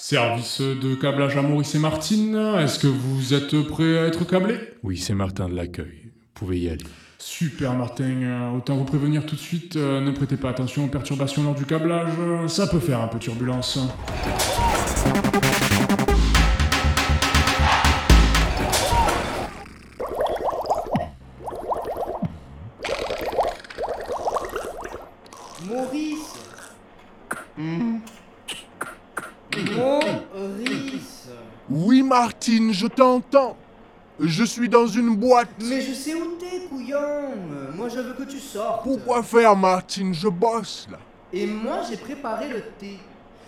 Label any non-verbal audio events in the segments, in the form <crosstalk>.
Service de câblage à Maurice et Martine, est-ce que vous êtes prêts à être câblés Oui, c'est Martin de l'accueil. Vous pouvez y aller. Super Martin, Euh, autant vous prévenir tout de suite, euh, ne prêtez pas attention aux perturbations lors du câblage, ça peut faire un peu turbulence. Maurice Oui, Martine, je t'entends. Je suis dans une boîte. Mais je sais où t'es, couillon Moi je veux que tu sortes. Pourquoi faire, Martine? Je bosse là. Et moi j'ai préparé le thé.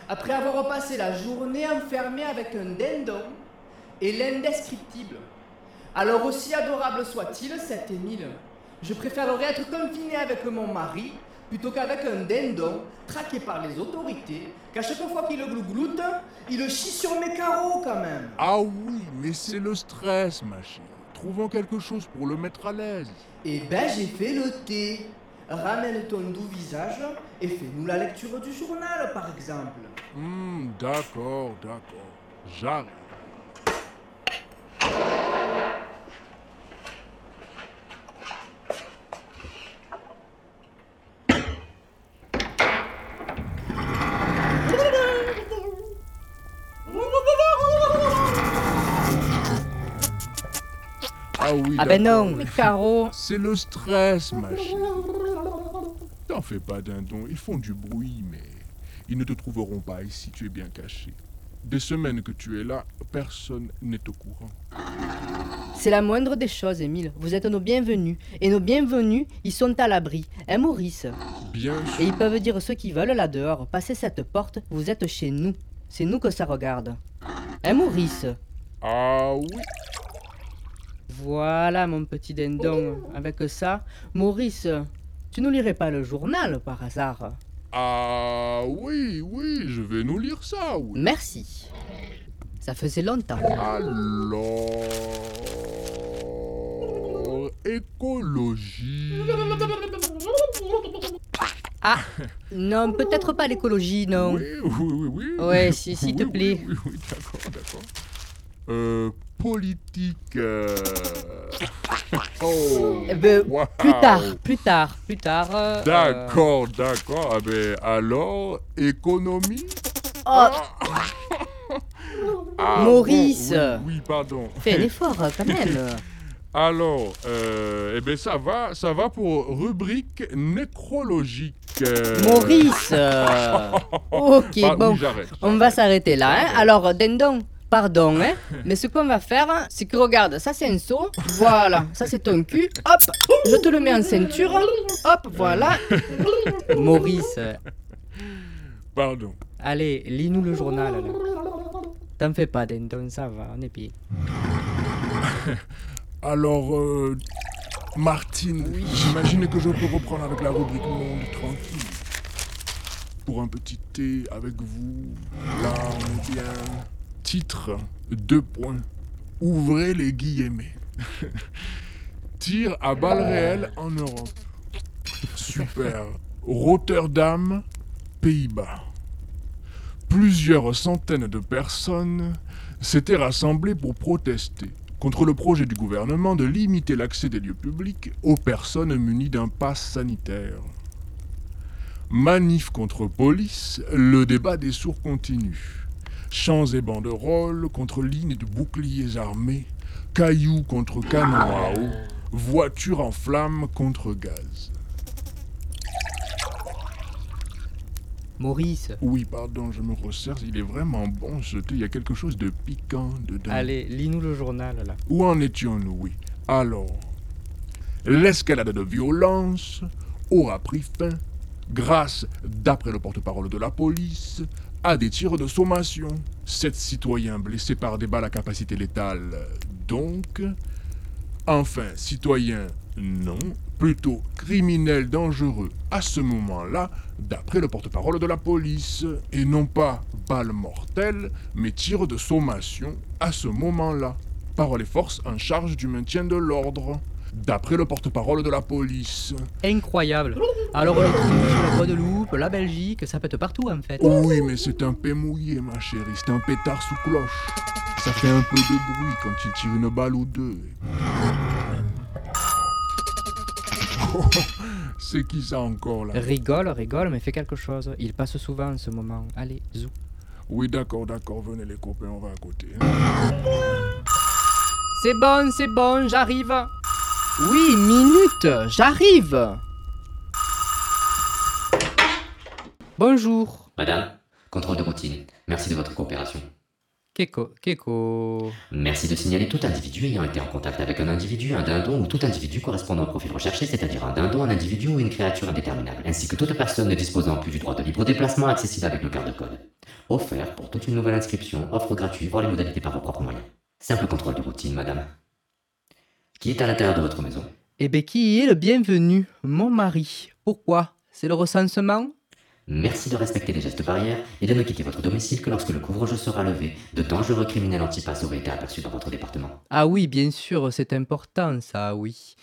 Après avoir passé la journée enfermé avec un dindon et l'indescriptible. Alors aussi adorable soit-il, cet Émile, je préférerais être confiné avec mon mari plutôt qu'avec un dindon traqué par les autorités, qu'à chaque fois qu'il le glougloute, il le chie sur mes carreaux quand même. Ah oui, mais c'est le stress, ma chérie. Trouvons quelque chose pour le mettre à l'aise. Eh ben j'ai fait le thé. Ramène ton doux visage et fais-nous la lecture du journal par exemple. Hmm, d'accord, d'accord. J'arrive. Ah ben non, Caro. C'est le stress, ma chérie. T'en fais pas, dindon. Ils font du bruit, mais ils ne te trouveront pas ici. Tu es bien caché. Des semaines que tu es là, personne n'est au courant. C'est la moindre des choses, Émile. Vous êtes nos bienvenus. Et nos bienvenus, ils sont à l'abri. Hein, Maurice? Bien Et sûr. ils peuvent dire ce qu'ils veulent là dehors. Passez cette porte, vous êtes chez nous. C'est nous que ça regarde. Hein, Maurice? Ah oui. Voilà, mon petit dindon. Avec ça, Maurice, tu nous lirais pas le journal par hasard? Ah oui, oui, je vais nous lire ça, oui. Merci. Ça faisait longtemps. Alors. Écologie. Ah, non, peut-être pas l'écologie, non. Oui, oui, oui, oui. Ouais, si- s'il te Oui, plaît. Oui, oui, oui, d'accord, d'accord. Euh, politique. euh, <laughs> Oh. Eh ben. Plus tard, plus tard, plus tard. euh, D'accord, d'accord. Ah ben, alors, économie? Oh, Ah, <laughs> Maurice. bon, oui, oui, pardon. fais un effort quand même. <laughs> Alors, euh, eh ben ça va, ça va pour rubrique nécrologique. euh, Maurice euh, Ok, bah, bon, oui, on va s'arrêter là. Hein. Alors, Dindon, pardon, hein, <laughs> mais ce qu'on va faire, c'est que regarde, ça c'est un seau, voilà, ça c'est ton cul, hop, je te le mets en ceinture, hop, voilà. <laughs> Maurice, Pardon. allez, lis-nous le journal là. T'en fais pas, Dindon, ça va, on est bien. <laughs> Alors, euh, Martine, j'imagine que je peux reprendre avec la rubrique monde tranquille. Pour un petit thé avec vous, là on est bien. Titre, deux. Ouvrez les guillemets. <laughs> Tir à balles réelles en Europe. Super. Rotterdam, Pays-Bas. Plusieurs centaines de personnes s'étaient rassemblées pour protester contre le projet du gouvernement de limiter l'accès des lieux publics aux personnes munies d'un pass sanitaire. Manif contre police, le débat des sourds continue. Chants et banderoles contre lignes de boucliers armés, cailloux contre canons à eau, voitures en flammes contre gaz. Maurice, Oui, pardon, je me resserre, il est vraiment bon ce thé, il y a quelque chose de piquant dedans. allez, lis-nous le journal là. Où en étions-nous, oui? Alors, l'escalade de violence aura pris fin grâce, d'après le porte-parole de la police, à des tirs de sommation. Sept citoyens blessés par des balles à capacité létale, donc. Enfin, citoyens, non, plutôt criminels dangereux à ce moment-là, d'après le porte-parole de la police, et non pas balles mortelles, mais tirs de sommation à ce moment-là, par les forces en charge du maintien de l'ordre. D'après le porte-parole de la police. Incroyable. Alors on est sur la Guadeloupe, la Belgique, ça pète partout en fait. Oui, mais c'est un paix mouillé, ma chérie. C'est un pétard sous cloche. Ça fait un peu de bruit quand il tire une balle ou deux. Oh, <laughs> c'est qui ça encore là? Rigole, rigole, mais fais quelque chose. Il passe souvent en ce moment. Allez, zou. Oui, d'accord, d'accord. Venez les copains, on va à côté. C'est bon, c'est bon, j'arrive. Oui, minute, j'arrive. Bonjour. Madame, contrôle de routine. Merci de votre coopération. Keko, Keko. Merci de signaler tout individu ayant été en contact avec un individu, un dindon ou tout individu correspondant au profil recherché, c'est-à-dire un dindon, un individu ou une créature indéterminable, ainsi que toute personne ne disposant plus du droit de libre déplacement accessible avec le garde-code. Offert pour toute une nouvelle inscription, offre gratuite, voir les modalités par vos propres moyens. Simple contrôle de routine, madame. Qui est à l'intérieur de votre maison Eh bien, qui est le bienvenu Mon mari. Pourquoi? C'est le recensement? Merci de respecter les gestes barrières et de ne quitter votre domicile que lorsque le couvre-jeu sera levé. De dangereux criminels antipass auraient été aperçus dans votre département. Ah oui, bien sûr, c'est important ça, oui.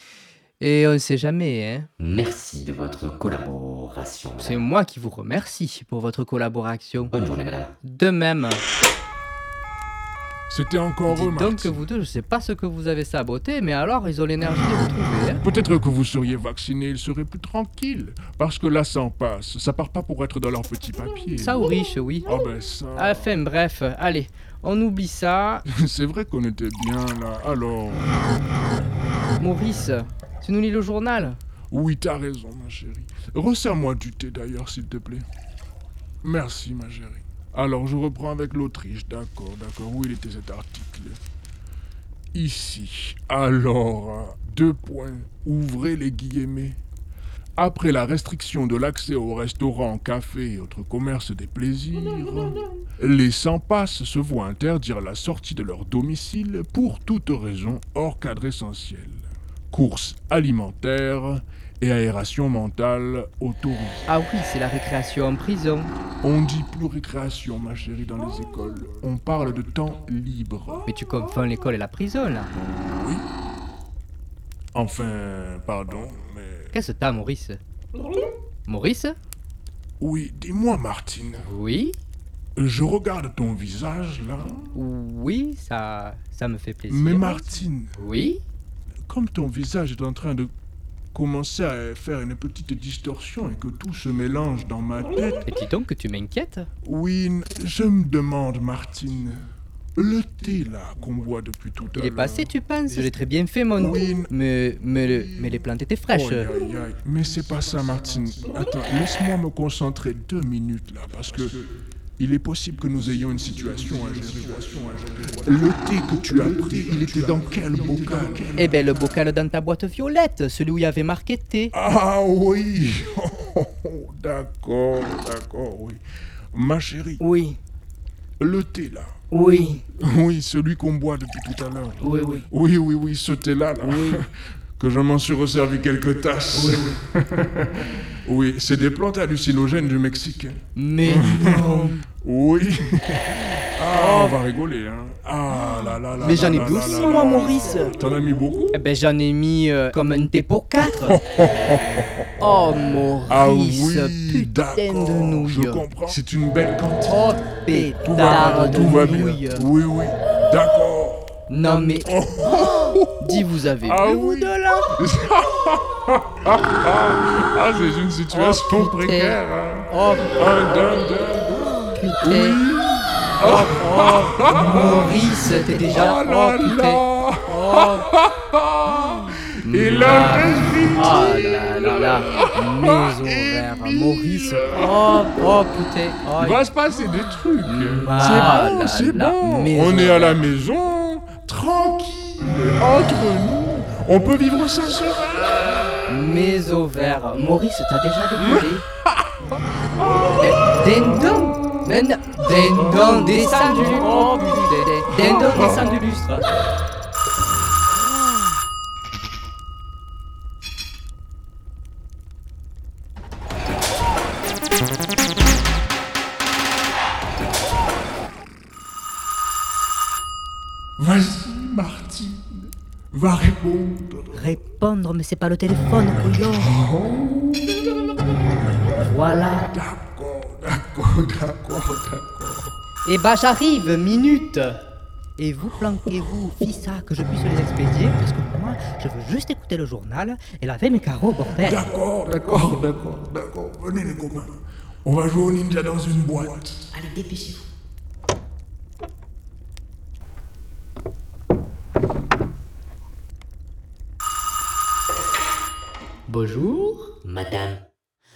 Et on ne sait jamais, hein. Merci de votre collaboration. C'est moi qui vous remercie pour votre collaboration. Bonne journée, madame. De même. C'était encore eux, donc que vous deux, je sais pas ce que vous avez saboté, mais alors ils ont l'énergie de vous trouver, hein. Peut-être que vous seriez vacciné, ils seraient plus tranquilles. Parce que là, ça en passe. Ça part pas pour être dans leur petit papier. Ça ou riche, oui. Ah ben ça... Enfin bref, allez, on oublie ça. <laughs> C'est vrai qu'on était bien là. Alors... Maurice, tu nous lis le journal? Oui, t'as raison, ma chérie. Resserre-moi du thé d'ailleurs, s'il te plaît. Merci, ma chérie. Alors, je reprends avec l'Autriche. D'accord, d'accord. Où il était cet article? Ici. Alors, euh, deux points. Ouvrez les guillemets. Après la restriction de l'accès aux restaurants, cafés et autres commerces des plaisirs, les sans-passe se voient interdire la sortie de leur domicile pour toute raison hors cadre essentiel. Courses alimentaires et aération mentale autorisées. Ah oui, c'est la récréation en prison. On dit plus récréation, ma chérie, dans les écoles. On parle de temps libre. Mais tu confonds l'école et la prison, là. Enfin, pardon, mais... Qu'est-ce que t'as, Maurice? Maurice? Oui, dis-moi, Martine. Oui Je regarde ton visage, là. Oui, ça, ça me fait plaisir. Mais Martine, Oui? Comme ton visage est en train de commencer à faire une petite distorsion et que tout se mélange dans ma tête, Et dis donc que tu m'inquiètes oui, je me demande, Martine, le thé là qu'on boit depuis tout à Il l'heure. est passé, tu penses Je l'ai très bien fait, mon... Oui. Mais, mais, le- mais les plantes étaient fraîches. Aïe, aïe, aïe. Mais c'est pas ça, Martine. Attends, laisse-moi me concentrer deux minutes là, parce que il est possible que nous ayons une situation à gérer. Le thé que tu as pris, il était dans quel bocal? Eh ben, le bocal dans ta boîte violette, celui où il y avait marqué thé. Ah oui <laughs> D'accord, d'accord, oui. Ma chérie, Oui, le thé là. oui, Oui, celui qu'on boit depuis tout à l'heure. oui, oui. Oui, oui, oui, ce thé-là, là. <laughs> Que je m'en suis resservi quelques tasses. <laughs> Oui, c'est des plantes hallucinogènes du Mexique. Mais non Oui. <laughs> Ah, on va rigoler, hein. Ah là là là. Mais j'en ai plus aussi, moi. Maurice. T'en as mis beaucoup Eh ben, j'en ai mis euh, comme un thé pour quatre. <laughs> oh, Maurice, Ah oui, putain de d'accord. nouilles. Je comprends. C'est une belle quantité. Oh, Tout va pétard de tout va bien. nouilles. Oui, oui. D'accord. Non, mais... Oh, dis, vous avez Ah vous oui. deux, là <laughs> Ah, c'est une situation Oh, précaire. hein. Oh, Un, deux, deux. putain. Oh, oh, Maurice, t'es déjà... Oh là putain. là. Oh, Il a Ah là là là, mes ovaires, Maurice. Oh, oh putain. Oh, Il va se passer des trucs. Ah c'est bon, là c'est là, bon. maison. On est à la maison, tranquille, entre nous. On peut vivre sans serein. mes ovaires. Maurice, t'as déjà décollé Dindon Dindon, descend du lustre. Va répondre. Répondre, mais c'est pas le téléphone, couillon. Voilà. D'accord, d'accord, d'accord, d'accord. Eh bah j'arrive, minute Et vous planquez-vous, ça que je puisse les expédier, parce que moi, je veux juste écouter le journal et laver mes carreaux, bordel D'accord, d'accord, d'accord, d'accord. Venez les copains. On va jouer au ninja dans une boîte. Allez, dépêchez-vous. Bonjour Madame.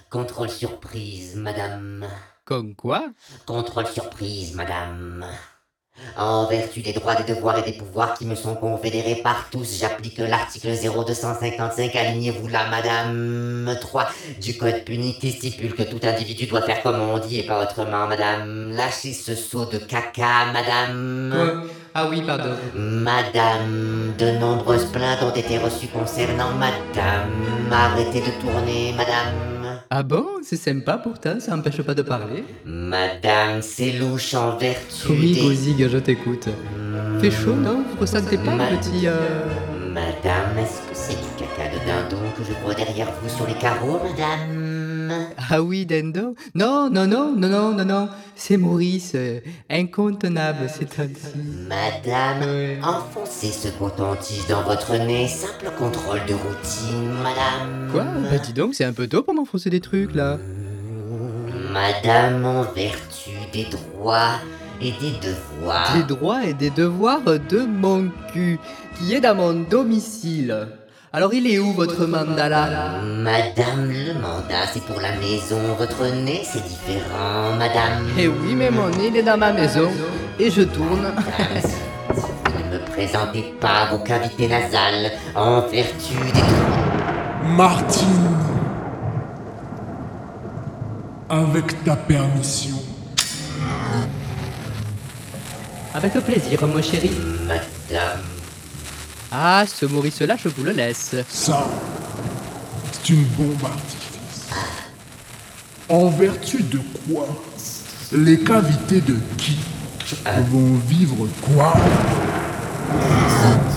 Contrôle surprise, madame. Comme quoi? Contrôle surprise, madame. En vertu des droits, des devoirs et des pouvoirs qui me sont confédérés par tous, j'applique l'article 0255, alignez-vous là, madame 3 du code punique qui stipule que tout individu doit faire comme on dit et pas autrement, madame. Lâchez ce seau de caca, madame. Ah oui, pardon. Madame, de nombreuses plaintes ont été reçues concernant madame. Arrêtez de tourner, madame. Ah bon C'est sympa pourtant, ça empêche pas de parler. Madame, c'est louche en vertu Oui, des- Gozig, je t'écoute. Fait chaud, non Vous ressentez pas Ma- petit... euh, Madame, est-ce que c'est du caca de dindon que je vois derrière vous sur les carreaux, madame? Ah oui, Dendo Non, non, non, non, non, non, non. C'est Maurice, euh, incontenable c'est ainsi. Madame, Ouais. enfoncez ce coton-tige dans votre nez, simple contrôle de routine, madame. Quoi? Bah dis donc, c'est un peu tôt pour m'enfoncer des trucs là. Madame, en vertu des droits et des devoirs. Des droits et des devoirs de mon cul, qui est dans mon domicile. Alors il est où votre mandala Madame, le mandat, c'est pour la maison. Votre nez, c'est différent, madame. Eh oui, mais mon nez il est dans ma maison, et je tourne. Madame, si vous ne me présentez pas vos cavités nasales en vertu des droits. Martine. Avec ta permission. Avec plaisir, mon chéri. Madame, Ah, ce Maurice-là, je vous le laisse. Ça, c'est une bombe artifice. En vertu de quoi Les cavités de qui vont vivre quoi?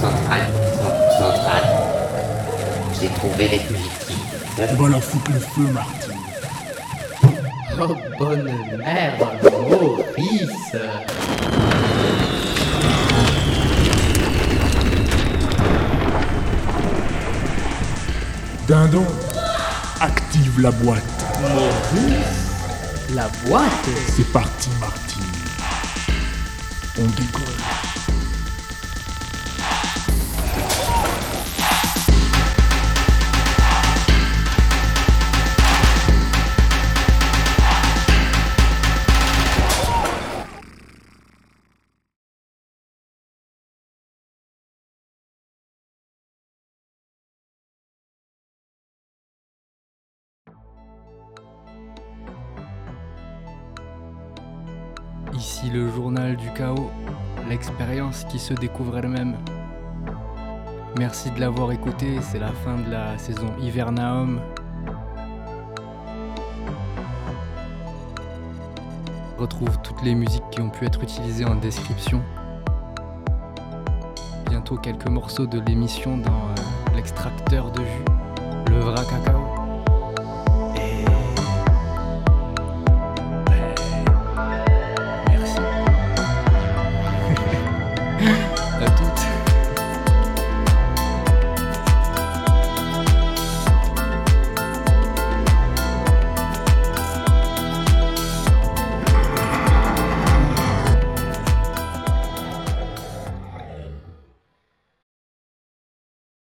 Centrale, cent- centrale. J'ai trouvé les. On va leur foutre le feu, Martine. Oh, bonne mère, Maurice Dindon, active la boîte. La boîte C'est parti, Martine. On décolle. Ici le journal du chaos, l'expérience qui se découvre elle-même. Merci de l'avoir écouté, c'est la fin de la saison Hivernaum. Retrouve toutes les musiques qui ont pu être utilisées en description. Bientôt quelques morceaux de l'émission dans euh, l'extracteur de jus, le vrai cacao.